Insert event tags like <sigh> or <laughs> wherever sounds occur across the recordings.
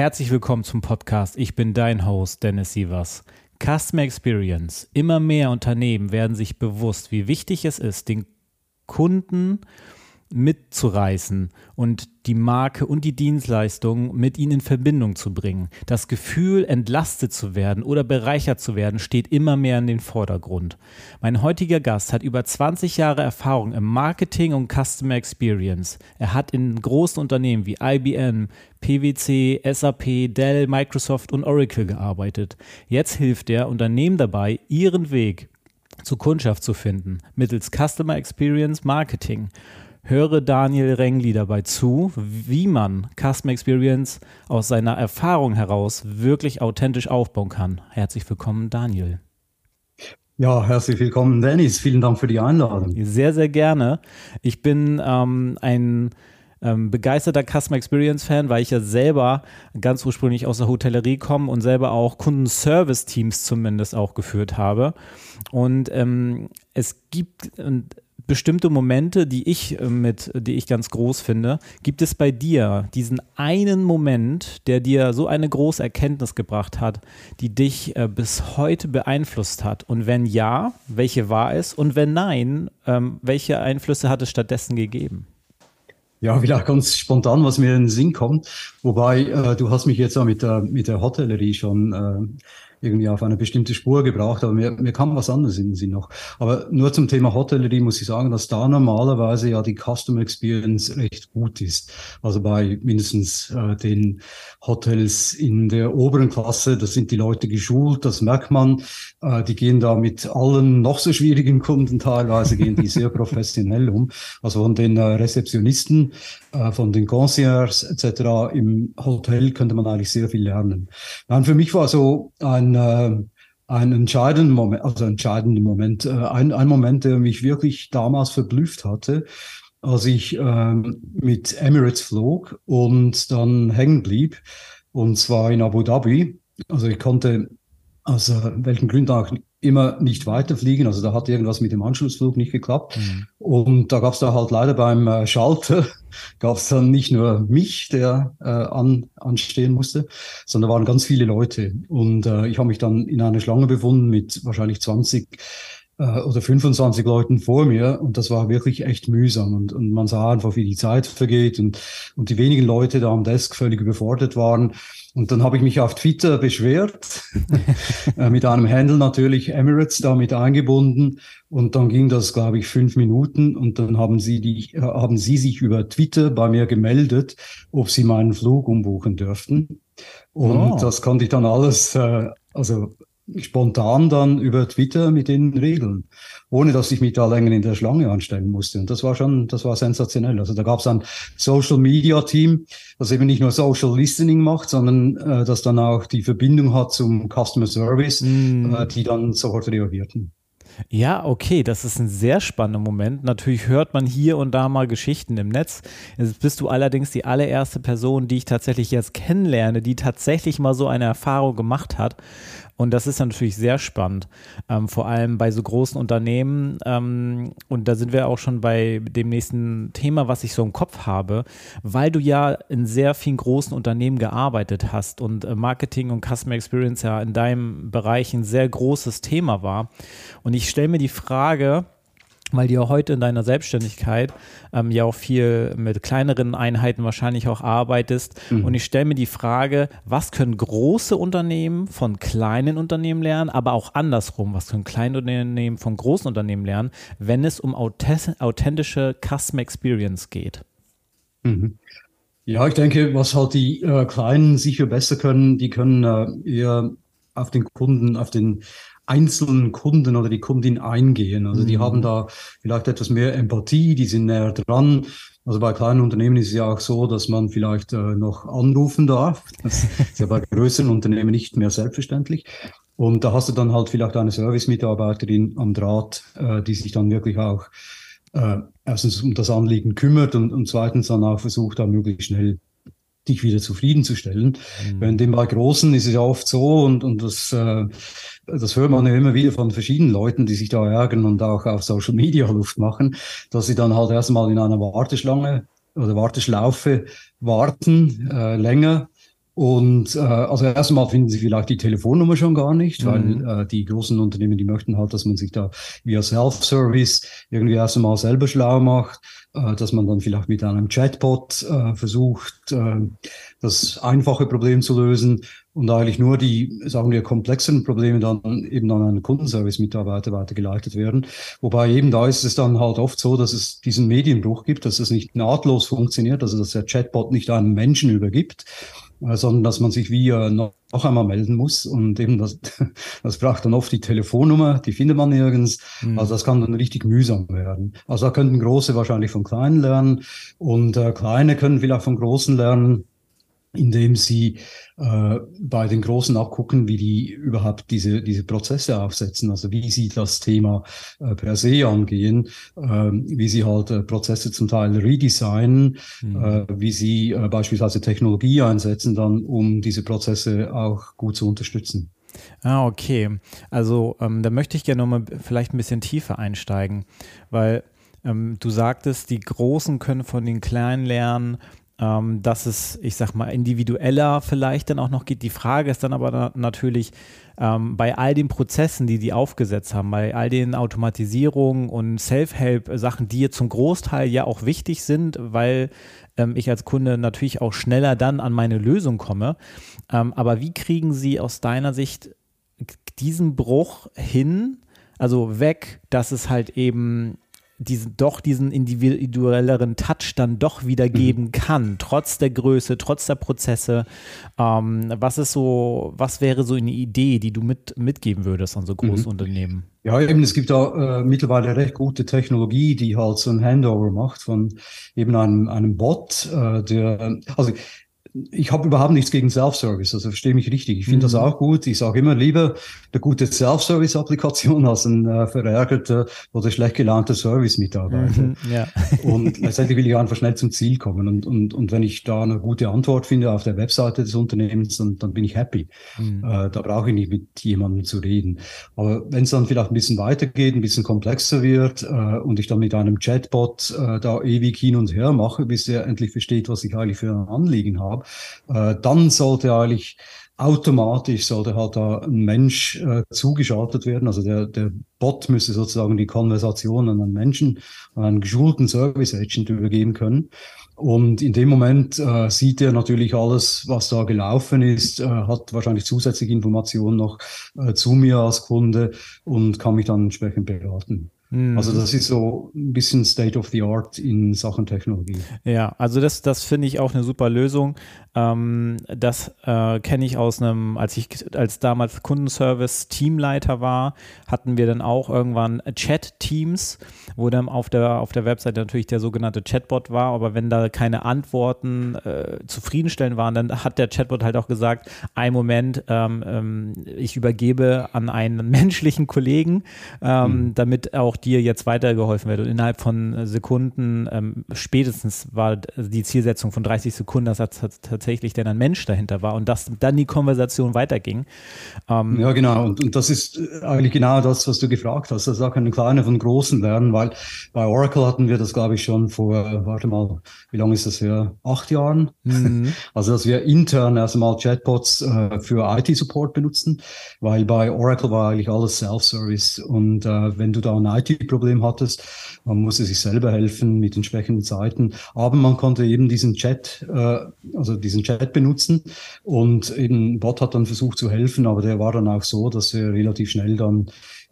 Herzlich willkommen zum Podcast. Ich bin dein Host, Dennis Sievers. Customer Experience. Immer mehr Unternehmen werden sich bewusst, wie wichtig es ist, den Kunden mitzureißen und die Marke und die Dienstleistung mit ihnen in Verbindung zu bringen. Das Gefühl, entlastet zu werden oder bereichert zu werden, steht immer mehr in den Vordergrund. Mein heutiger Gast hat über 20 Jahre Erfahrung im Marketing und Customer Experience. Er hat in großen Unternehmen wie IBM, PwC, SAP, Dell, Microsoft und Oracle gearbeitet. Jetzt hilft er Unternehmen dabei, ihren Weg zur Kundschaft zu finden, mittels Customer Experience Marketing höre Daniel Rengli dabei zu, wie man Customer Experience aus seiner Erfahrung heraus wirklich authentisch aufbauen kann. Herzlich willkommen, Daniel. Ja, herzlich willkommen, Dennis. Vielen Dank für die Einladung. Sehr, sehr gerne. Ich bin ähm, ein ähm, begeisterter Customer Experience Fan, weil ich ja selber ganz ursprünglich aus der Hotellerie komme und selber auch Kundenservice-Teams zumindest auch geführt habe. Und ähm, es gibt, und bestimmte Momente, die ich äh, mit, die ich ganz groß finde. Gibt es bei dir diesen einen Moment, der dir so eine große Erkenntnis gebracht hat, die dich äh, bis heute beeinflusst hat? Und wenn ja, welche war es? Und wenn nein, ähm, welche Einflüsse hat es stattdessen gegeben? Ja, vielleicht ganz spontan, was mir in den Sinn kommt. Wobei, äh, du hast mich jetzt auch mit der, mit der Hotellerie schon äh, irgendwie auf eine bestimmte Spur gebracht, aber mir, mir kam was anderes in den Sinn noch. Aber nur zum Thema Hotellerie muss ich sagen, dass da normalerweise ja die Customer Experience recht gut ist. Also bei mindestens äh, den Hotels in der oberen Klasse, da sind die Leute geschult, das merkt man. Äh, die gehen da mit allen noch so schwierigen Kunden teilweise, gehen die sehr <laughs> professionell um. Also von den äh, Rezeptionisten, äh, von den Concierges etc. im Hotel könnte man eigentlich sehr viel lernen. Dann für mich war so ein äh, ein entscheidender Moment, also entscheidender Moment, äh, ein, ein Moment, der mich wirklich damals verblüfft hatte, als ich ähm, mit Emirates flog und dann hängen blieb, und zwar in Abu Dhabi. Also ich konnte aus äh, welchen Gründen auch immer nicht weiterfliegen. Also da hat irgendwas mit dem Anschlussflug nicht geklappt. Mhm. Und da gab es da halt leider beim äh, Schalter, <laughs> gab es dann nicht nur mich, der äh, an, anstehen musste, sondern waren ganz viele Leute. Und äh, ich habe mich dann in einer Schlange befunden mit wahrscheinlich 20 äh, oder 25 Leuten vor mir und das war wirklich echt mühsam und, und man sah einfach, wie die Zeit vergeht und, und die wenigen Leute da am Desk völlig überfordert waren. Und dann habe ich mich auf Twitter beschwert, <laughs> äh, mit einem Handle natürlich Emirates da mit eingebunden. Und dann ging das, glaube ich, fünf Minuten. Und dann haben sie, die, haben sie sich über Twitter bei mir gemeldet, ob sie meinen Flug umbuchen dürften. Und oh. das konnte ich dann alles, äh, also spontan dann über Twitter mit den Regeln, ohne dass ich mich da länger in der Schlange anstellen musste. Und das war schon, das war sensationell. Also da gab es ein Social Media Team, das eben nicht nur Social Listening macht, sondern äh, das dann auch die Verbindung hat zum Customer Service, mm. äh, die dann sofort reagierten. Ja, okay, das ist ein sehr spannender Moment. Natürlich hört man hier und da mal Geschichten im Netz. Jetzt bist du allerdings die allererste Person, die ich tatsächlich jetzt kennenlerne, die tatsächlich mal so eine Erfahrung gemacht hat. Und das ist natürlich sehr spannend, ähm, vor allem bei so großen Unternehmen. Ähm, und da sind wir auch schon bei dem nächsten Thema, was ich so im Kopf habe, weil du ja in sehr vielen großen Unternehmen gearbeitet hast und äh, Marketing und Customer Experience ja in deinem Bereich ein sehr großes Thema war. Und ich stelle mir die Frage, weil du ja heute in deiner Selbstständigkeit ähm, ja auch viel mit kleineren Einheiten wahrscheinlich auch arbeitest. Mhm. Und ich stelle mir die Frage, was können große Unternehmen von kleinen Unternehmen lernen, aber auch andersrum, was können kleine Unternehmen von großen Unternehmen lernen, wenn es um authentische Customer Experience geht? Mhm. Ja, ich denke, was halt die äh, Kleinen sicher besser können, die können äh, eher auf den Kunden, auf den einzelnen Kunden oder die Kundin eingehen. Also die mhm. haben da vielleicht etwas mehr Empathie, die sind näher dran. Also bei kleinen Unternehmen ist es ja auch so, dass man vielleicht äh, noch anrufen darf. Das ist ja bei <laughs> größeren Unternehmen nicht mehr selbstverständlich. Und da hast du dann halt vielleicht eine Service-Mitarbeiterin am Draht, äh, die sich dann wirklich auch äh, erstens um das Anliegen kümmert und, und zweitens dann auch versucht, da möglichst schnell dich wieder zufriedenzustellen. Mhm. Wenn dem bei Großen ist es ja oft so und, und das, äh, das hört man ja immer wieder von verschiedenen Leuten, die sich da ärgern und auch auf Social Media Luft machen, dass sie dann halt erstmal in einer Warteschlange oder Warteschlaufe warten, äh, länger und äh, also erstmal finden sie vielleicht die Telefonnummer schon gar nicht, weil mhm. äh, die großen Unternehmen, die möchten halt, dass man sich da via Self-Service irgendwie erst einmal selber schlau macht, äh, dass man dann vielleicht mit einem Chatbot äh, versucht, äh, das einfache Problem zu lösen und eigentlich nur die, sagen wir, komplexeren Probleme dann eben an einen Kundenservice-Mitarbeiter weitergeleitet werden. Wobei eben da ist es dann halt oft so, dass es diesen Medienbruch gibt, dass es nicht nahtlos funktioniert, also dass der Chatbot nicht einen Menschen übergibt, sondern dass man sich wie äh, noch einmal melden muss. Und eben das, <laughs> das braucht dann oft die Telefonnummer, die findet man nirgends. Mhm. Also das kann dann richtig mühsam werden. Also da könnten Große wahrscheinlich von Kleinen lernen und äh, Kleine können vielleicht von Großen lernen indem sie äh, bei den Großen auch gucken, wie die überhaupt diese, diese Prozesse aufsetzen, also wie sie das Thema äh, per se angehen, äh, wie sie halt äh, Prozesse zum Teil redesignen, mhm. äh, wie sie äh, beispielsweise Technologie einsetzen, dann um diese Prozesse auch gut zu unterstützen. Ah, okay. Also ähm, da möchte ich gerne nochmal vielleicht ein bisschen tiefer einsteigen, weil ähm, du sagtest, die Großen können von den Kleinen lernen, ähm, dass es, ich sag mal, individueller vielleicht dann auch noch geht. Die Frage ist dann aber na natürlich, ähm, bei all den Prozessen, die die aufgesetzt haben, bei all den Automatisierungen und Self-Help-Sachen, die jetzt zum Großteil ja auch wichtig sind, weil ähm, ich als Kunde natürlich auch schneller dann an meine Lösung komme. Ähm, aber wie kriegen Sie aus deiner Sicht diesen Bruch hin? Also weg, dass es halt eben diesen, doch diesen individuelleren Touch dann doch wieder mhm. geben kann, trotz der Größe, trotz der Prozesse. Ähm, was ist so, was wäre so eine Idee, die du mit, mitgeben würdest an so große mhm. Unternehmen? Ja, eben, es gibt da äh, mittlerweile recht gute Technologie, die halt so ein Handover macht von eben einem, einem Bot, äh, der, also ich habe überhaupt nichts gegen Self-Service, also verstehe mich richtig. Ich finde mhm. das auch gut. Ich sage immer lieber eine gute Self-Service-Applikation <laughs> als ein äh, verärgerter oder schlecht gelaunter Service-Mitarbeiter. Mhm, ja. <laughs> und letztendlich will ich einfach schnell zum Ziel kommen. Und, und, und wenn ich da eine gute Antwort finde auf der Webseite des Unternehmens, dann, dann bin ich happy. Mhm. Äh, da brauche ich nicht mit jemandem zu reden. Aber wenn es dann vielleicht ein bisschen weitergeht, ein bisschen komplexer wird äh, und ich dann mit einem Chatbot äh, da ewig hin und her mache, bis er endlich versteht, was ich eigentlich für ein Anliegen habe, habe, äh, dann sollte eigentlich automatisch sollte halt da ein Mensch äh, zugeschaltet werden. Also der, der Bot müsste sozusagen die Konversation an einen Menschen, an einen geschulten Service Agent übergeben können. Und in dem Moment äh, sieht er natürlich alles, was da gelaufen ist, äh, hat wahrscheinlich zusätzliche Informationen noch äh, zu mir als Kunde und kann mich dann entsprechend beraten. Mhm. Also das ist so ein bisschen State of the Art in Sachen Technologie. Ja, also das, das finde ich auch eine super Lösung. Ähm, das äh, kenne ich aus einem, als ich als damals Kundenservice-Teamleiter war, hatten wir dann auch irgendwann Chat-Teams, wo dann auf der, auf der Webseite natürlich der sogenannte Chatbot war, aber wenn da keine Antworten äh, zufriedenstellend waren, dann hat der Chatbot halt auch gesagt, ein Moment, ähm, ähm, ich übergebe an einen <laughs> menschlichen Kollegen, ähm, mhm. damit auch dir jetzt weitergeholfen wird. Und innerhalb von Sekunden, ähm, spätestens war die Zielsetzung von 30 Sekunden, dass tatsächlich dann ein Mensch dahinter war und dass dann die Konversation weiterging. Ähm, ja, genau. Und, und das ist eigentlich genau das, was du gefragt hast. Also da können kleine von großen werden, weil bei Oracle hatten wir das, glaube ich, schon vor, warte mal, wie lange ist das her? Acht Jahren. Mhm. <laughs> Also, dass wir intern erstmal Chatbots äh, für IT-Support benutzen, weil bei Oracle war eigentlich alles Self-Service. Und äh, wenn du da ein IT IT-Problem hattest. Man musste sich selber helfen mit entsprechenden Zeiten. Aber man konnte eben diesen Chat, äh, also diesen Chat benutzen. Und eben Bot hat dann versucht zu helfen, aber der war dann auch so, dass er relativ schnell dann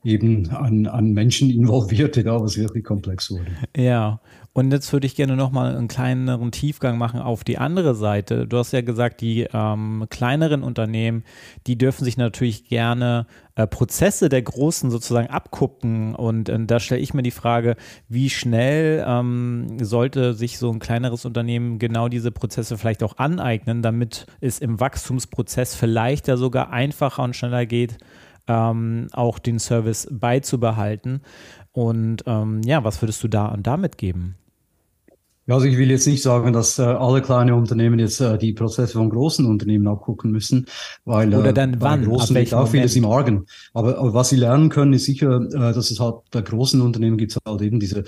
eben an, an Menschen <laughs> involvierte, da was wirklich komplex wurde. Ja, Und jetzt würde ich gerne nochmal einen kleineren Tiefgang machen auf die andere Seite. Du hast ja gesagt, die ähm, kleineren Unternehmen, die dürfen sich natürlich gerne äh, Prozesse der Großen sozusagen abgucken. Und äh, da stelle ich mir die Frage, wie schnell ähm, sollte sich so ein kleineres Unternehmen genau diese Prozesse vielleicht auch aneignen, damit es im Wachstumsprozess vielleicht ja sogar einfacher und schneller geht, ähm, auch den Service beizubehalten. Und ähm, ja, was würdest du da damit geben? Ja, also ich will jetzt nicht sagen, dass äh, alle kleine Unternehmen jetzt äh, die Prozesse von großen Unternehmen abgucken müssen, weil oder dann äh, wann, großen liegt auch vieles im Argen. Aber, aber was sie lernen können, ist sicher, äh, dass es halt bei großen Unternehmen gibt es halt eben diese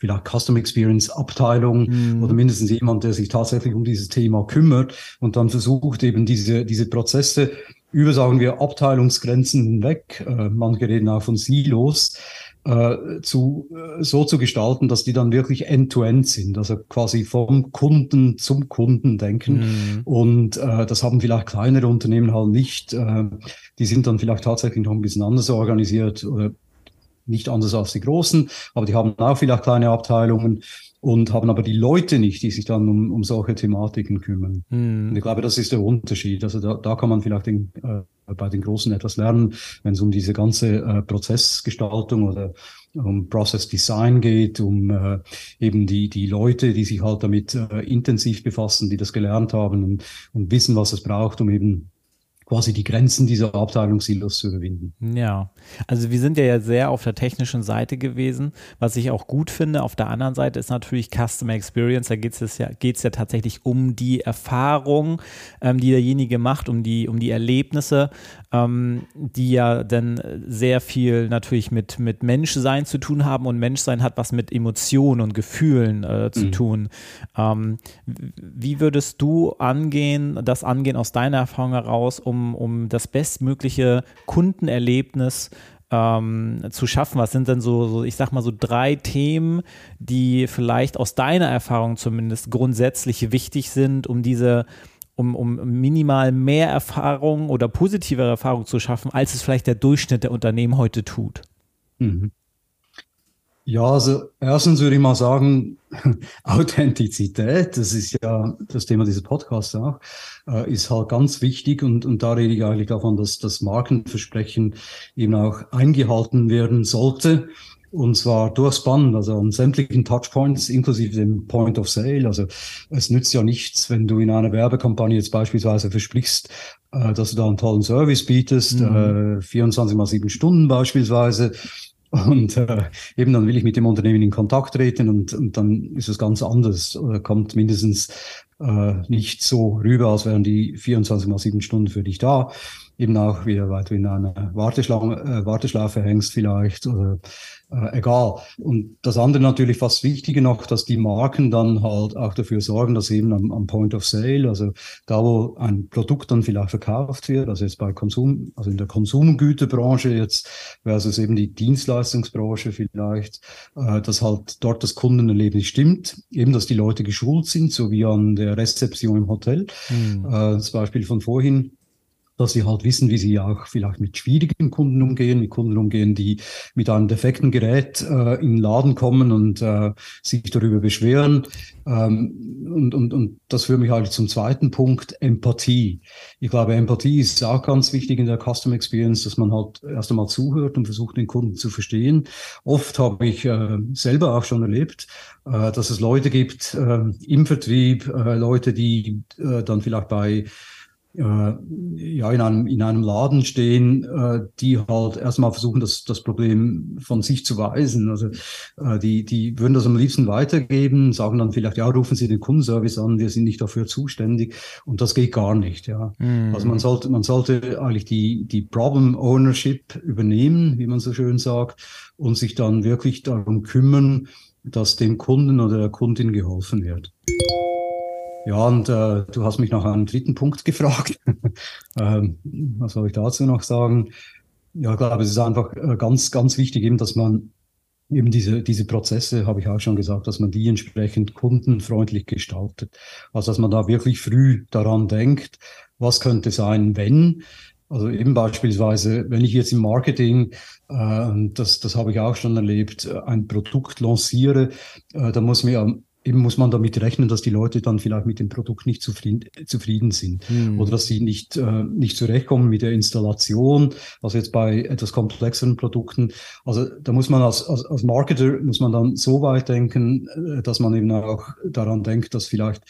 vielleicht Custom Experience Abteilung mhm. oder mindestens jemand, der sich tatsächlich um dieses Thema kümmert und dann versucht eben diese diese Prozesse über, sagen wir, Abteilungsgrenzen hinweg, äh, manche reden auch von Silos, äh, zu, äh, so zu gestalten, dass die dann wirklich end-to-end -end sind, also quasi vom Kunden zum Kunden denken. Mhm. Und äh, das haben vielleicht kleinere Unternehmen halt nicht. Äh, die sind dann vielleicht tatsächlich noch ein bisschen anders organisiert oder nicht anders als die großen, aber die haben auch vielleicht kleine Abteilungen und haben aber die Leute nicht, die sich dann um, um solche Thematiken kümmern. Mhm. Und ich glaube, das ist der Unterschied. Also da, da kann man vielleicht den, äh, bei den Großen etwas lernen, wenn es um diese ganze äh, Prozessgestaltung oder um Process Design geht, um äh, eben die, die Leute, die sich halt damit äh, intensiv befassen, die das gelernt haben und, und wissen, was es braucht, um eben quasi die Grenzen dieser Abteilungssilos zu überwinden. Ja, also wir sind ja sehr auf der technischen Seite gewesen, was ich auch gut finde. Auf der anderen Seite ist natürlich Customer Experience, da geht es ja, geht's ja tatsächlich um die Erfahrung, ähm, die derjenige macht, um die, um die Erlebnisse, ähm, die ja dann sehr viel natürlich mit, mit Menschsein zu tun haben und Menschsein hat was mit Emotionen und Gefühlen äh, zu mhm. tun. Ähm, wie würdest du angehen, das angehen aus deiner Erfahrung heraus, um um, das bestmögliche Kundenerlebnis ähm, zu schaffen? Was sind denn so, so, ich sag mal, so drei Themen, die vielleicht aus deiner Erfahrung zumindest grundsätzlich wichtig sind, um diese um, um minimal mehr Erfahrung oder positive Erfahrung zu schaffen, als es vielleicht der Durchschnitt der Unternehmen heute tut? Mhm. Ja, also erstens würde ich mal sagen, <laughs> Authentizität, das ist ja das Thema dieses Podcasts auch, äh, ist halt ganz wichtig und, und da rede ich eigentlich davon, dass das Markenversprechen eben auch eingehalten werden sollte. Und zwar durchs Band, also an sämtlichen Touchpoints, inklusive dem Point of Sale. Also es nützt ja nichts, wenn du in einer Werbekampagne jetzt beispielsweise versprichst, äh, dass du da einen tollen Service bietest, mhm. äh, 24 mal 7 Stunden beispielsweise und äh, eben dann will ich mit dem Unternehmen in Kontakt treten und, und dann ist es ganz anders oder kommt mindestens äh, nicht so rüber, als wären die 24 mal 7 Stunden für dich da eben auch wieder, weil du in einer Warteschlange, äh, Warteschlaufe hängst vielleicht oder äh, egal. Und das andere natürlich fast wichtiger noch, dass die Marken dann halt auch dafür sorgen, dass eben am, am Point of Sale, also da, wo ein Produkt dann vielleicht verkauft wird, also jetzt bei Konsum, also in der Konsumgüterbranche jetzt versus eben die Dienstleistungsbranche vielleicht, äh, dass halt dort das Kundenerlebnis stimmt, eben, dass die Leute geschult sind, so wie an der Rezeption im Hotel. Mhm. Äh, das Beispiel von vorhin, dass sie halt wissen, wie sie auch vielleicht mit schwierigen Kunden umgehen, mit Kunden umgehen, die mit einem defekten Gerät äh, in den Laden kommen und äh, sich darüber beschweren. Ähm, und, und, und das führt mich halt zum zweiten Punkt, Empathie. Ich glaube, Empathie ist auch ganz wichtig in der Custom Experience, dass man halt erst einmal zuhört und versucht, den Kunden zu verstehen. Oft habe ich äh, selber auch schon erlebt, äh, dass es Leute gibt äh, im Vertrieb, äh, Leute, die äh, dann vielleicht bei ja, in einem, in einem Laden stehen, äh, die halt erstmal versuchen, das, das Problem von sich zu weisen. Also äh, die, die würden das am liebsten weitergeben, sagen dann vielleicht, ja, rufen Sie den Kundenservice an, wir sind nicht dafür zuständig. Und das geht gar nicht, ja. Mhm. Also man sollte, man sollte eigentlich die, die Problem Ownership übernehmen, wie man so schön sagt, und sich dann wirklich darum kümmern, dass dem Kunden oder der Kundin geholfen wird. Ja, und äh, du hast mich nach einem dritten Punkt gefragt. <laughs> ähm, was soll ich dazu noch sagen? Ja, ich glaube, es ist einfach äh, ganz, ganz wichtig eben, dass man eben diese, diese Prozesse, habe ich auch schon gesagt, dass man die entsprechend kundenfreundlich gestaltet. Also, dass man da wirklich früh daran denkt, was könnte sein, wenn. Also eben beispielsweise, wenn ich jetzt im Marketing, äh, das, das habe ich auch schon erlebt, ein Produkt lanciere, äh, dann muss mir eben muss man damit rechnen, dass die Leute dann vielleicht mit dem Produkt nicht zufrieden, zufrieden sind mhm. oder dass sie nicht, äh, nicht zurechtkommen mit der Installation, also jetzt bei etwas komplexeren Produkten. Also da muss man als, als, als Marketer, muss man dann so weit denken, äh, dass man eben auch daran denkt, dass vielleicht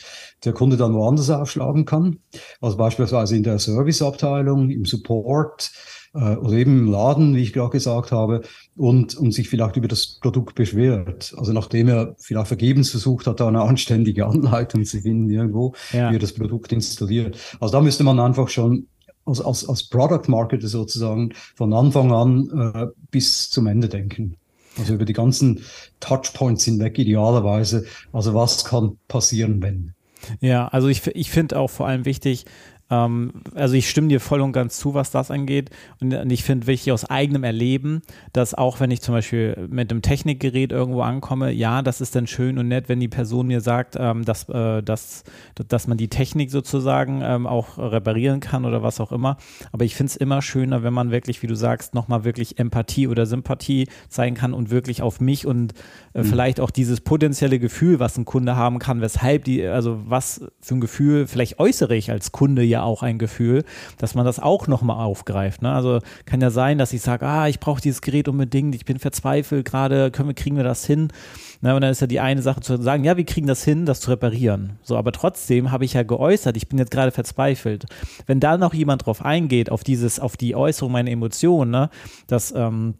der Kunde dann woanders aufschlagen kann. Also beispielsweise in der Serviceabteilung, im Support, äh, oder eben im Laden, wie ich gerade gesagt habe, und, und sich vielleicht über das Produkt beschwert. Also nachdem er vielleicht vergebens versucht hat, da eine anständige Anleitung zu finden irgendwo, ja. wie er das Produkt installiert. Also da müsste man einfach schon als, als, als Product Marketer sozusagen von Anfang an äh, bis zum Ende denken. Also über die ganzen Touchpoints hinweg idealerweise. Also was kann passieren, wenn? Ja, also ich, ich finde auch vor allem wichtig, also ich stimme dir voll und ganz zu, was das angeht. Und, und ich finde wichtig aus eigenem Erleben, dass auch wenn ich zum Beispiel mit einem Technikgerät irgendwo ankomme, ja, das ist dann schön und nett, wenn die Person mir sagt, ähm, dass, äh, dass, dass man die Technik sozusagen ähm, auch reparieren kann oder was auch immer. Aber ich finde es immer schöner, wenn man wirklich, wie du sagst, nochmal wirklich Empathie oder Sympathie zeigen kann und wirklich auf mich und äh, mhm. vielleicht auch dieses potenzielle Gefühl, was ein Kunde haben kann, weshalb die, also was für ein Gefühl vielleicht äußere ich als Kunde ja auch ein Gefühl, dass man das auch nochmal aufgreift. Ne? Also kann ja sein, dass ich sage, ah, ich brauche dieses Gerät unbedingt, ich bin verzweifelt gerade, können wir, kriegen wir das hin? Ne? Und dann ist ja die eine Sache zu sagen, ja, wir kriegen das hin, das zu reparieren. So, aber trotzdem habe ich ja geäußert, ich bin jetzt gerade verzweifelt. Wenn da noch jemand drauf eingeht, auf dieses, auf die Äußerung meiner Emotionen, ne, dass ähm,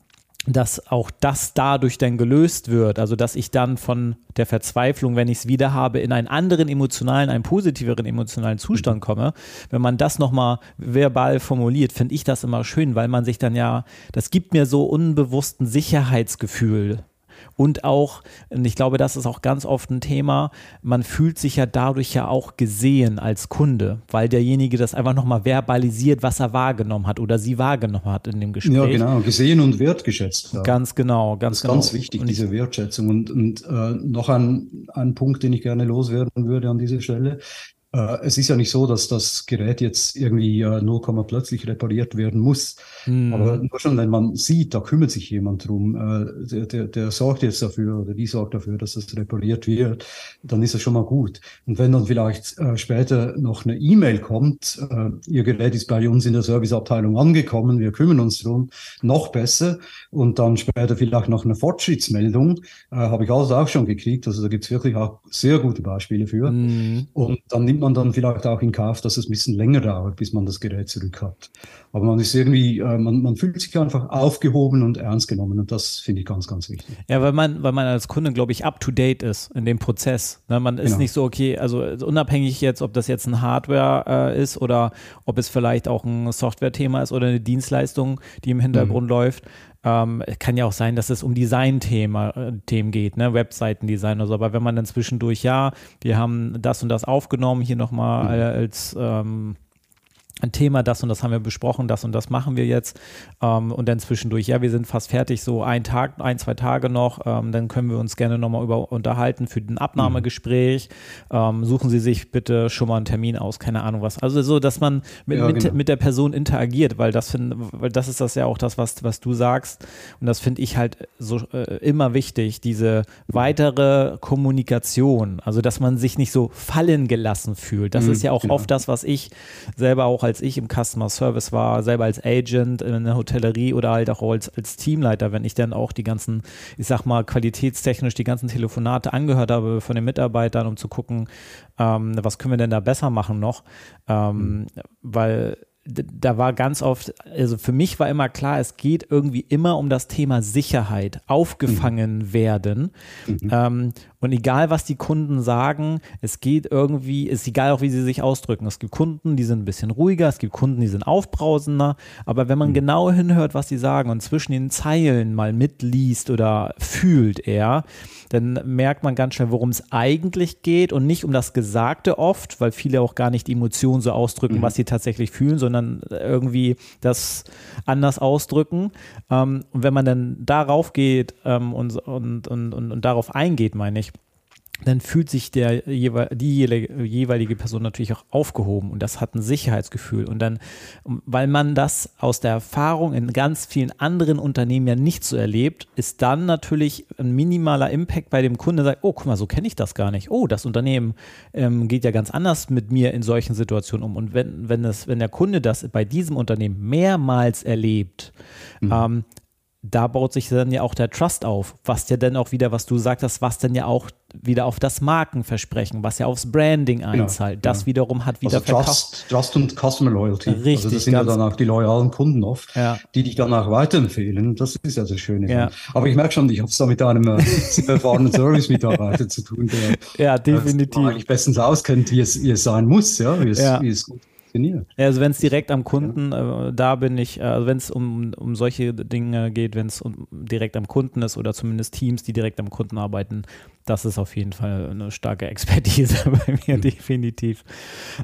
dass auch das dadurch dann gelöst wird. Also dass ich dann von der Verzweiflung, wenn ich es wieder habe, in einen anderen emotionalen, einen positiveren emotionalen Zustand mhm. komme. Wenn man das nochmal verbal formuliert, finde ich das immer schön, weil man sich dann ja, das gibt mir so unbewussten Sicherheitsgefühl und auch, und ich glaube, das ist auch ganz oft ein Thema, man fühlt sich ja dadurch ja auch gesehen als Kunde, weil derjenige das einfach nochmal verbalisiert, was er wahrgenommen hat oder sie wahrgenommen hat in dem Gespräch. Ja, genau, gesehen und wertgeschätzt. Ja. Ganz genau, ganz das ist genau. Ganz wichtig, und diese Wertschätzung. Und, und äh, noch ein, ein Punkt, den ich gerne loswerden würde an dieser Stelle. Äh, es ist ja nicht so, dass das Gerät jetzt irgendwie äh, 0, plötzlich repariert werden muss. Mhm. Aber nur schon, wenn man sieht, da kümmert sich jemand drum, äh, der, der, der sorgt jetzt dafür oder die sorgt dafür, dass das repariert wird, dann ist das schon mal gut. Und wenn dann vielleicht äh, später noch eine E-Mail kommt, äh, Ihr Gerät ist bei uns in der Serviceabteilung angekommen, wir kümmern uns drum, noch besser. Und dann später vielleicht noch eine Fortschrittsmeldung, äh, habe ich alles auch schon gekriegt. Also da gibt es wirklich auch sehr gute Beispiele für. Mhm. Und dann nimmt man dann vielleicht auch in Kauf, dass es ein bisschen länger dauert, bis man das Gerät zurück hat. Aber man ist irgendwie, äh, man, man fühlt sich einfach aufgehoben und ernst genommen und das finde ich ganz, ganz wichtig. Ja, weil man, weil man als Kunde, glaube ich, up to date ist in dem Prozess. Ne? Man ist genau. nicht so, okay, also unabhängig jetzt, ob das jetzt ein Hardware äh, ist oder ob es vielleicht auch ein Software-Thema ist oder eine Dienstleistung, die im Hintergrund mhm. läuft. Ähm, kann ja auch sein, dass es um Design-Themen äh, geht, ne? Webseitendesign oder so. Aber wenn man dann zwischendurch, ja, wir haben das und das aufgenommen, hier nochmal mhm. als ähm, ein Thema, das und das haben wir besprochen, das und das machen wir jetzt. Ähm, und dann zwischendurch, ja, wir sind fast fertig, so ein Tag, ein, zwei Tage noch, ähm, dann können wir uns gerne nochmal über unterhalten für ein Abnahmegespräch. Ähm, suchen Sie sich bitte schon mal einen Termin aus, keine Ahnung was. Also so, dass man mit, ja, genau. mit, mit, der Person interagiert, weil das find, weil das ist das ja auch das, was, was du sagst. Und das finde ich halt so äh, immer wichtig, diese weitere Kommunikation. Also, dass man sich nicht so fallen gelassen fühlt. Das mhm, ist ja auch genau. oft das, was ich selber auch als als ich im Customer Service war, selber als Agent in der Hotellerie oder halt auch als, als Teamleiter, wenn ich dann auch die ganzen, ich sag mal, qualitätstechnisch die ganzen Telefonate angehört habe von den Mitarbeitern, um zu gucken, ähm, was können wir denn da besser machen noch, ähm, mhm. weil da war ganz oft, also für mich war immer klar, es geht irgendwie immer um das Thema Sicherheit, aufgefangen mhm. werden. Mhm. Ähm, und egal, was die Kunden sagen, es geht irgendwie, ist egal auch, wie sie sich ausdrücken. Es gibt Kunden, die sind ein bisschen ruhiger, es gibt Kunden, die sind aufbrausender. Aber wenn man mhm. genau hinhört, was sie sagen und zwischen den Zeilen mal mitliest oder fühlt eher, dann merkt man ganz schnell, worum es eigentlich geht und nicht um das Gesagte oft, weil viele auch gar nicht die Emotionen so ausdrücken, mhm. was sie tatsächlich fühlen, sondern irgendwie das anders ausdrücken. Ähm, und wenn man dann darauf geht ähm, und, und, und, und, und darauf eingeht, meine ich, dann fühlt sich der die jeweilige Person natürlich auch aufgehoben und das hat ein Sicherheitsgefühl und dann, weil man das aus der Erfahrung in ganz vielen anderen Unternehmen ja nicht so erlebt, ist dann natürlich ein minimaler Impact bei dem Kunden, der sagt, oh, guck mal, so kenne ich das gar nicht. Oh, das Unternehmen ähm, geht ja ganz anders mit mir in solchen Situationen um und wenn, wenn, das, wenn der Kunde das bei diesem Unternehmen mehrmals erlebt, mhm. ähm, da baut sich dann ja auch der Trust auf, was ja dann auch wieder, was du sagtest, was dann ja auch wieder auf das Markenversprechen, was ja aufs Branding genau, einzahlt. Genau, das ja. wiederum hat wieder also Trust, Trust und Customer Loyalty. Richtig. Also das sind ja dann auch die loyalen Kunden oft, ja. die dich dann auch weiterempfehlen. Das ist ja das Schöne. Ja. Aber ich merke schon, ich habe es da mit einem äh, <laughs> erfahrenen Service-Mitarbeiter zu tun, der ja, definitiv. eigentlich bestens auskennt, wie es, wie es sein muss, ja, wie es, wie es gut funktioniert. Also wenn es direkt am Kunden, äh, da bin ich, also wenn es um, um solche Dinge geht, wenn es um, direkt am Kunden ist oder zumindest Teams, die direkt am Kunden arbeiten, das ist auf jeden Fall eine starke <laughs> Expertise bei mir, mhm. definitiv.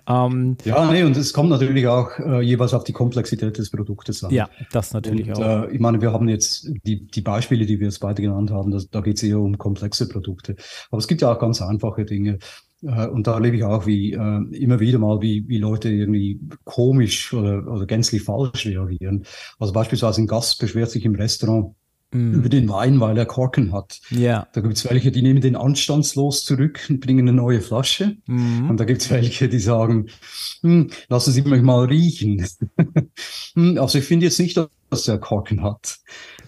Ähm, ja, nee, und es kommt natürlich auch äh, jeweils auf die Komplexität des Produktes an. Ja, das natürlich und, auch. Äh, ich meine, wir haben jetzt die, die Beispiele, die wir jetzt beide genannt haben, das, da geht es eher um komplexe Produkte. Aber es gibt ja auch ganz einfache Dinge. Äh, und da erlebe ich auch, wie äh, immer wieder mal, wie, wie Leute irgendwie komisch oder, oder gänzlich falsch reagieren. Also beispielsweise ein Gast beschwert sich im Restaurant mm. über den Wein, weil er Korken hat. Ja. Da gibt es welche, die nehmen den anstandslos zurück und bringen eine neue Flasche. Mm. Und da gibt es welche, die sagen, hm, lassen Sie mich mal riechen. <laughs> Hm, also ich finde jetzt nicht, dass er Korken hat.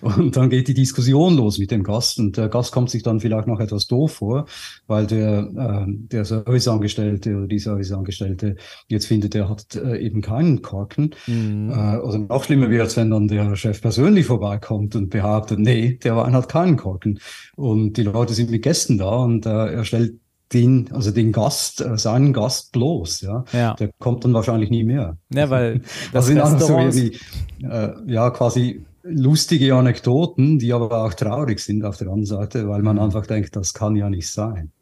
Und dann geht die Diskussion los mit dem Gast und der Gast kommt sich dann vielleicht noch etwas doof vor, weil der, äh, der Serviceangestellte oder die Serviceangestellte jetzt findet, er hat äh, eben keinen Korken. Mhm. Äh, oder noch schlimmer wird es, wenn dann der Chef persönlich vorbeikommt und behauptet, nee, der Wein hat keinen Korken. Und die Leute sind mit Gästen da und äh, er stellt den, also den Gast, äh, seinen Gast bloß, ja. ja. Der kommt dann wahrscheinlich nie mehr. Ja, weil <laughs> das also sind so wie, äh, ja, quasi lustige Anekdoten, die aber auch traurig sind auf der anderen Seite, weil man mhm. einfach denkt, das kann ja nicht sein.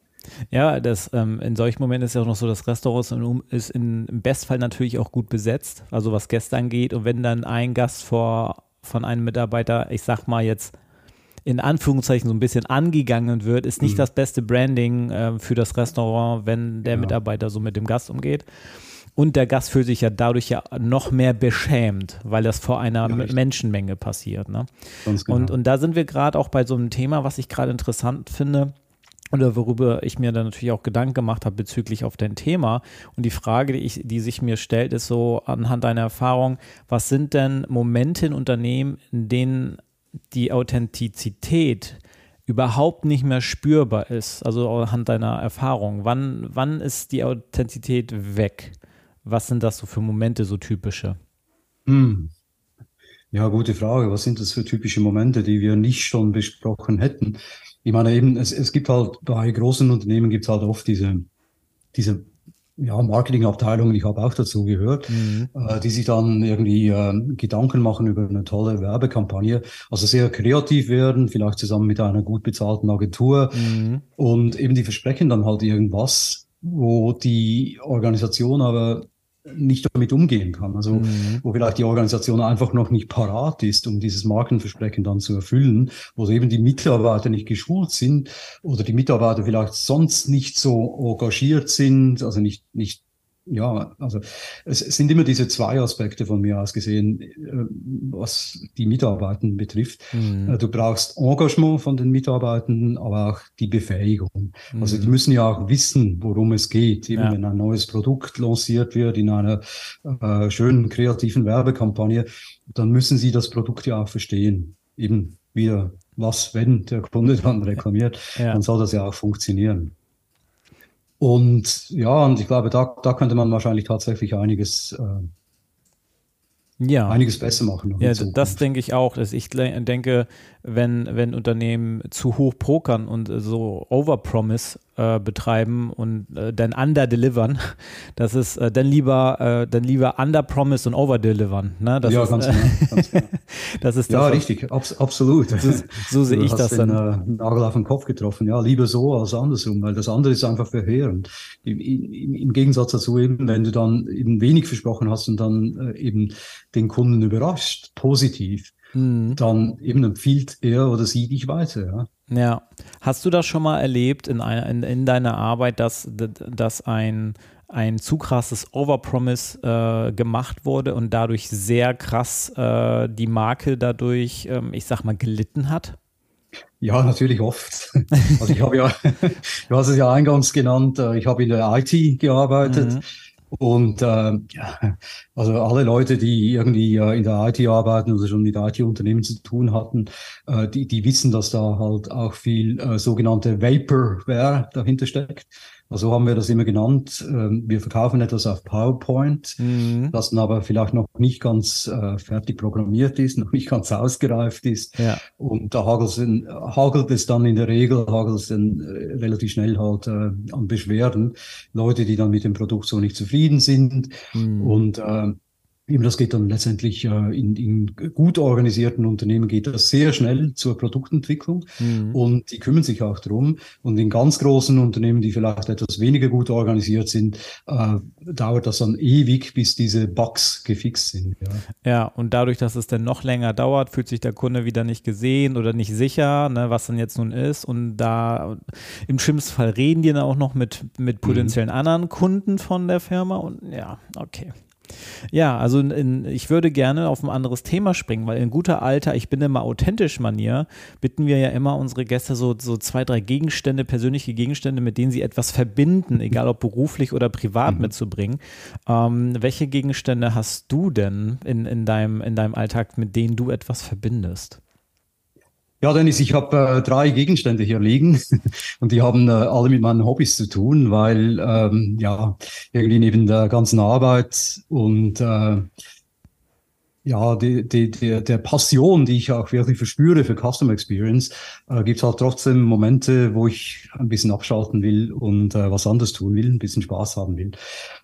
Ja, das, ähm, in solchen Momenten ist ja auch noch so, das Restaurant ist in, im Bestfall natürlich auch gut besetzt, also was Gäste angeht. Und wenn dann ein Gast vor, von einem Mitarbeiter, ich sag mal jetzt in Anführungszeichen so ein bisschen angegangen wird, ist nicht mhm. das beste Branding äh, für das Restaurant, wenn der ja. Mitarbeiter so mit dem Gast umgeht. Und der Gast fühlt sich ja dadurch ja noch mehr beschämt, weil das vor einer ja, Menschenmenge passiert. Ne? Genau. Und, und da sind wir gerade auch bei so einem Thema, was ich gerade interessant finde oder worüber ich mir dann natürlich auch Gedanken gemacht habe bezüglich auf dein Thema. Und die Frage, die, ich, die sich mir stellt, ist so anhand deiner Erfahrung, was sind denn Momente in Unternehmen, in denen die Authentizität überhaupt nicht mehr spürbar ist, also anhand deiner Erfahrung? Wann, wann ist die Authentizität weg? Was sind das so für Momente, so typische? Hm. Ja, gute Frage. Was sind das für typische Momente, die wir nicht schon besprochen hätten? Ich meine eben, es, es gibt halt bei großen Unternehmen gibt es halt oft diese, diese ja, Marketingabteilungen, ich habe auch dazu gehört, mhm. äh, die sich dann irgendwie äh, Gedanken machen über eine tolle Werbekampagne, also sehr kreativ werden, vielleicht zusammen mit einer gut bezahlten Agentur mhm. und eben die versprechen dann halt irgendwas, wo die Organisation aber nicht damit umgehen kann. Also mhm. wo vielleicht die Organisation einfach noch nicht parat ist, um dieses Markenversprechen dann zu erfüllen, wo eben die Mitarbeiter nicht geschult sind oder die Mitarbeiter vielleicht sonst nicht so engagiert sind, also nicht, nicht ja, also es sind immer diese zwei Aspekte von mir aus gesehen, äh, was die Mitarbeitenden betrifft. Mhm. Äh, du brauchst Engagement von den Mitarbeitenden, aber auch die Befähigung. Mhm. Also die mhm. müssen ja auch wissen, worum es geht. Eben ja. wenn ein neues Produkt lanciert wird in einer äh, schönen kreativen Werbekampagne, dann müssen sie das Produkt ja auch verstehen. Eben wieder was, wenn der Kunde dann reklamiert, ja. dann soll das ja auch funktionieren. Und ja, und ich glaube, da, da könnte man wahrscheinlich tatsächlich einiges, äh, ja. einiges besser machen. Ja, das denke ich auch. Dass ich denke, wenn, wenn Unternehmen zu hoch pokern und so Overpromise äh, betreiben und äh, dann underdelivern, <laughs> das ist äh, dann lieber äh, dann lieber underpromise und overdelivern. Ne? Das ja, ist, ganz, <laughs> genau, ganz genau. das ist ja richtig, abs absolut. Ist, so sehe ich das den, dann. Äh, Nagel auf den Kopf getroffen. Ja, lieber so als andersrum, weil das andere ist einfach verheerend. Im, im, im Gegensatz dazu eben, wenn du dann eben wenig versprochen hast und dann äh, eben den Kunden überrascht, positiv mhm. dann eben empfiehlt er oder sie dich weiter. Ja. Ja. Hast du das schon mal erlebt in, in, in deiner Arbeit, dass, dass ein, ein zu krasses Overpromise äh, gemacht wurde und dadurch sehr krass äh, die Marke dadurch, ähm, ich sag mal, gelitten hat? Ja, natürlich oft. Also ich habe ja, <laughs> du hast es ja eingangs genannt, äh, ich habe in der IT gearbeitet. Mhm. Und äh, ja, also alle Leute, die irgendwie äh, in der IT arbeiten oder schon mit IT-Unternehmen zu tun hatten, äh, die, die wissen, dass da halt auch viel äh, sogenannte Vaporware dahinter steckt. Also haben wir das immer genannt. Ähm, wir verkaufen etwas auf PowerPoint, mhm. das dann aber vielleicht noch nicht ganz äh, fertig programmiert ist, <laughs> noch nicht ganz ausgereift ist. Ja. Und da hagelt es dann in der Regel, hagelt es dann äh, relativ schnell halt äh, an Beschwerden. Leute, die dann mit dem Produkt so nicht zufrieden sind. Mhm. Und äh, Eben das geht dann letztendlich äh, in, in gut organisierten Unternehmen geht das sehr schnell zur Produktentwicklung mhm. und die kümmern sich auch drum. Und in ganz großen Unternehmen, die vielleicht etwas weniger gut organisiert sind, äh, dauert das dann ewig, bis diese Bugs gefixt sind. Ja. ja, und dadurch, dass es dann noch länger dauert, fühlt sich der Kunde wieder nicht gesehen oder nicht sicher, ne, was dann jetzt nun ist. Und da im schlimmsten Fall reden die dann auch noch mit, mit potenziellen mhm. anderen Kunden von der Firma. Und ja, okay. Ja, also in, ich würde gerne auf ein anderes Thema springen, weil in guter alter, ich bin immer authentisch Manier, bitten wir ja immer unsere Gäste so, so zwei, drei Gegenstände, persönliche Gegenstände, mit denen sie etwas verbinden, egal ob beruflich oder privat mhm. mitzubringen. Ähm, welche Gegenstände hast du denn in, in, deinem, in deinem Alltag, mit denen du etwas verbindest? Ja, Dennis, ich habe äh, drei Gegenstände hier liegen <laughs> und die haben äh, alle mit meinen Hobbys zu tun, weil ähm, ja irgendwie neben der ganzen Arbeit und äh, ja, die, die, die, der Passion, die ich auch wirklich verspüre für Customer Experience, äh, gibt es halt trotzdem Momente, wo ich ein bisschen abschalten will und äh, was anderes tun will, ein bisschen Spaß haben will.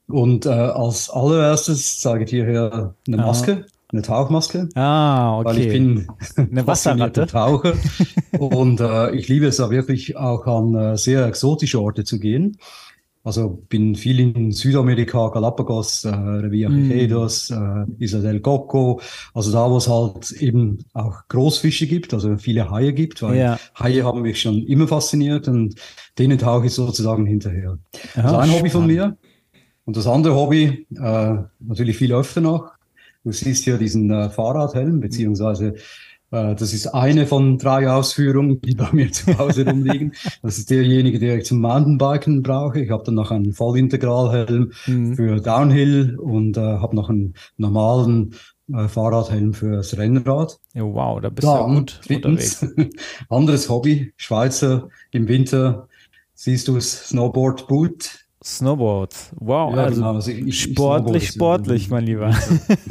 Und äh, als allererstes sage ich hierher eine Maske eine Tauchmaske. Ah, okay. Weil ich bin eine <laughs> Wasserratte. Taucher und äh, ich liebe es auch wirklich auch an äh, sehr exotische Orte zu gehen. Also bin viel in Südamerika, Galapagos, äh, Revier Quedos, mm. äh, Isla del Coco, also da, wo es halt eben auch Großfische gibt, also viele Haie gibt, weil ja. Haie haben mich schon immer fasziniert und denen tauche ich sozusagen hinterher. Ja, das ist ein Hobby von mir. Und das andere Hobby, äh, natürlich viel öfter noch, Du siehst hier diesen äh, Fahrradhelm, beziehungsweise äh, das ist eine von drei Ausführungen, die bei mir zu Hause <laughs> rumliegen. Das ist derjenige, der ich zum Mountainbiken brauche. Ich habe dann noch einen Vollintegralhelm mhm. für Downhill und äh, habe noch einen normalen äh, Fahrradhelm fürs Rennrad. Ja, wow, da bist du ja gut unterwegs. <laughs> anderes Hobby, Schweizer im Winter siehst du es, Snowboard Boot Snowboard. Wow, ja, also, genau. also ich, sportlich, ich sportlich, mein Lieber.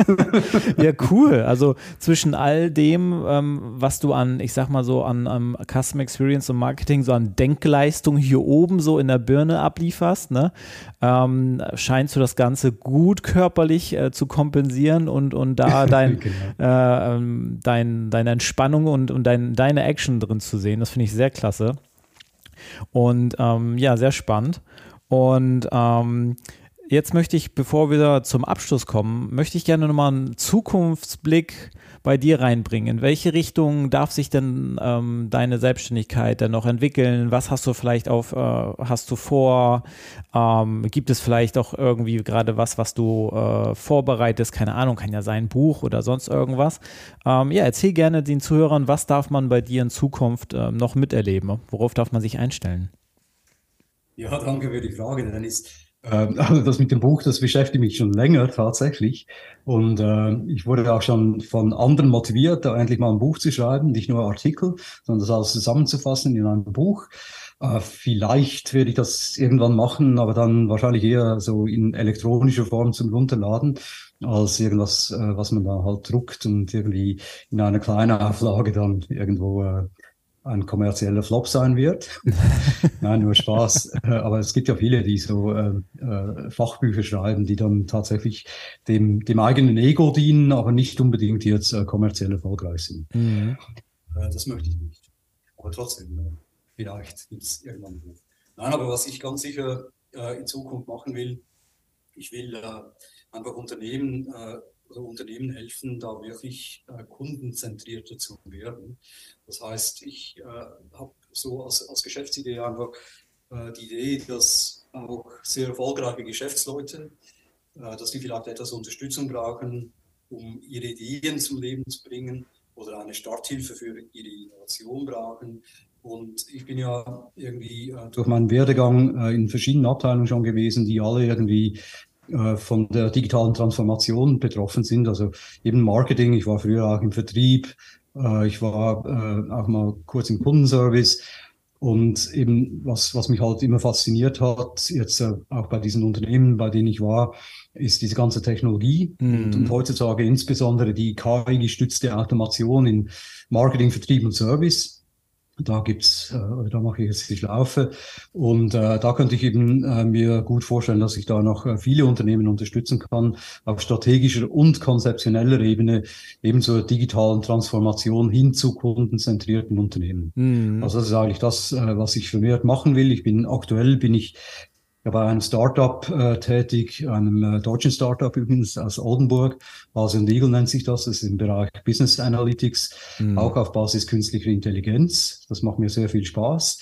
<laughs> ja, cool. Also zwischen all dem, ähm, was du an, ich sag mal so, an, an Custom Experience und Marketing, so an Denkleistung hier oben so in der Birne ablieferst, ne, ähm, scheinst du das Ganze gut körperlich äh, zu kompensieren und, und da <laughs> dein, genau. äh, ähm, dein, deine Entspannung und, und dein, deine Action drin zu sehen. Das finde ich sehr klasse. Und ähm, ja, sehr spannend. Und ähm, jetzt möchte ich, bevor wir zum Abschluss kommen, möchte ich gerne nochmal einen Zukunftsblick bei dir reinbringen. In welche Richtung darf sich denn ähm, deine Selbstständigkeit dann noch entwickeln? Was hast du vielleicht auf, äh, hast du vor? Ähm, gibt es vielleicht auch irgendwie gerade was, was du äh, vorbereitest? Keine Ahnung, kann ja sein Buch oder sonst irgendwas. Ähm, ja, erzähl gerne den Zuhörern, was darf man bei dir in Zukunft äh, noch miterleben? Worauf darf man sich einstellen? Ja, danke für die Frage, Dennis. Ähm, <laughs> also das mit dem Buch, das beschäftigt mich schon länger tatsächlich. Und äh, ich wurde auch schon von anderen motiviert, da endlich mal ein Buch zu schreiben, nicht nur Artikel, sondern das alles zusammenzufassen in einem Buch. Äh, vielleicht werde ich das irgendwann machen, aber dann wahrscheinlich eher so in elektronischer Form zum Runterladen, als irgendwas, äh, was man da halt druckt und irgendwie in einer kleinen Auflage dann irgendwo äh, ein kommerzieller Flop sein wird. <laughs> Nein, nur Spaß. Äh, aber es gibt ja viele, die so äh, äh, Fachbücher schreiben, die dann tatsächlich dem, dem eigenen Ego dienen, aber nicht unbedingt jetzt äh, kommerziell erfolgreich sind. Mhm. Äh, das möchte ich nicht. Aber trotzdem, äh, vielleicht gibt es irgendwann ein Nein, aber was ich ganz sicher in Zukunft machen will, ich will einfach Unternehmen Unternehmen helfen, da wirklich äh, kundenzentrierter zu werden. Das heißt, ich äh, habe so als, als Geschäftsidee einfach äh, die Idee, dass auch sehr erfolgreiche Geschäftsleute, äh, dass die vielleicht etwas Unterstützung brauchen, um ihre Ideen zum Leben zu bringen oder eine Starthilfe für ihre Innovation brauchen. Und ich bin ja irgendwie äh, durch meinen Werdegang äh, in verschiedenen Abteilungen schon gewesen, die alle irgendwie von der digitalen Transformation betroffen sind. Also eben Marketing, ich war früher auch im Vertrieb, äh, ich war äh, auch mal kurz im Kundenservice. Und eben, was, was mich halt immer fasziniert hat, jetzt äh, auch bei diesen Unternehmen, bei denen ich war, ist diese ganze Technologie mm. und, und, heutzutage insbesondere die KI-gestützte Automation in Marketing, Vertrieb und Service. Da gibt's, äh, da mache ich jetzt die Schlaufe. Und äh, da könnte ich eben äh, mir gut vorstellen, dass ich da noch äh, viele Unternehmen unterstützen kann, auf strategischer und konzeptioneller Ebene, eben zur digitalen Transformation hin zu kundenzentrierten Unternehmen. Mhm. Also das ist eigentlich das, äh, was ich vermehrt machen will. Ich bin aktuell bin ich ja, bei einem Startup äh, tätig, einem äh, deutschen Startup übrigens aus Oldenburg. Base und Eagle nennt sich das. Das ist im Bereich Business Analytics, mhm. auch auf Basis künstlicher Intelligenz. Das macht mir sehr viel Spaß.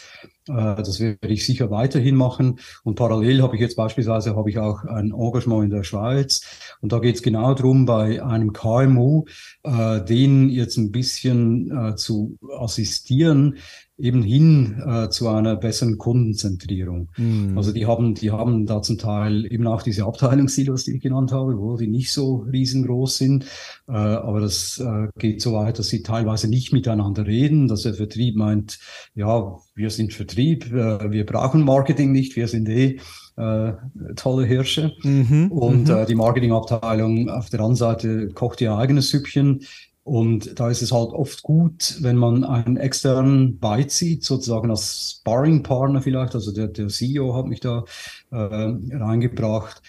Äh, das werde ich sicher weiterhin machen. Und parallel habe ich jetzt beispielsweise habe ich auch ein Engagement in der Schweiz. Und da geht es genau darum, bei einem KMU, äh, den jetzt ein bisschen äh, zu assistieren, eben hin äh, zu einer besseren Kundenzentrierung. Mhm. Also die haben, die haben da zum Teil eben auch diese Abteilungssilos, die ich genannt habe, wo die nicht so riesengroß sind. Äh, aber das äh, geht so weit, dass sie teilweise nicht miteinander reden, dass der Vertrieb meint, ja, wir sind Vertrieb, äh, wir brauchen Marketing nicht, wir sind eh äh, tolle Hirsche. Mhm, und mhm. äh, die Marketingabteilung auf der anderen Seite kocht ihr eigenes Süppchen. Und da ist es halt oft gut, wenn man einen externen beizieht, sozusagen als Sparring-Partner vielleicht. Also der, der CEO hat mich da äh, reingebracht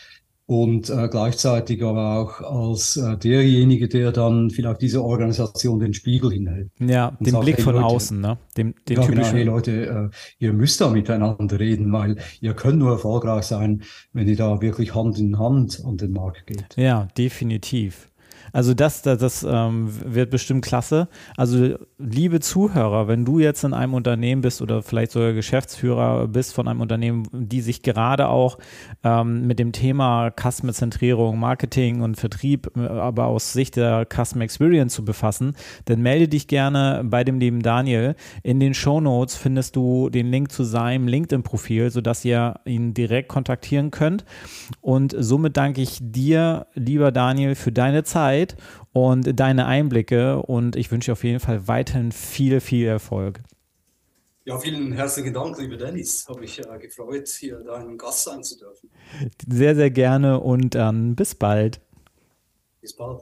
und äh, gleichzeitig aber auch als äh, derjenige, der dann vielleicht diese Organisation den Spiegel hinhält. Ja, den sagt, Blick hey, von Leute, außen, ne? Dem, den ja, genau, hey Leute, äh, ihr müsst da miteinander reden, weil ihr könnt nur erfolgreich sein, wenn ihr da wirklich Hand in Hand an den Markt geht. Ja, definitiv. Also das, das, das ähm, wird bestimmt klasse. Also liebe Zuhörer, wenn du jetzt in einem Unternehmen bist oder vielleicht sogar Geschäftsführer bist von einem Unternehmen, die sich gerade auch ähm, mit dem Thema Customer-Zentrierung, Marketing und Vertrieb, äh, aber aus Sicht der Customer Experience zu befassen, dann melde dich gerne bei dem lieben Daniel. In den Show Notes findest du den Link zu seinem LinkedIn-Profil, sodass ihr ihn direkt kontaktieren könnt. Und somit danke ich dir, lieber Daniel, für deine Zeit Zeit und deine Einblicke und ich wünsche auf jeden Fall weiterhin viel, viel Erfolg. Ja, vielen herzlichen Dank, lieber Dennis. Habe mich äh, gefreut, hier dein Gast sein zu dürfen. Sehr, sehr gerne und dann bis bald. Bis bald.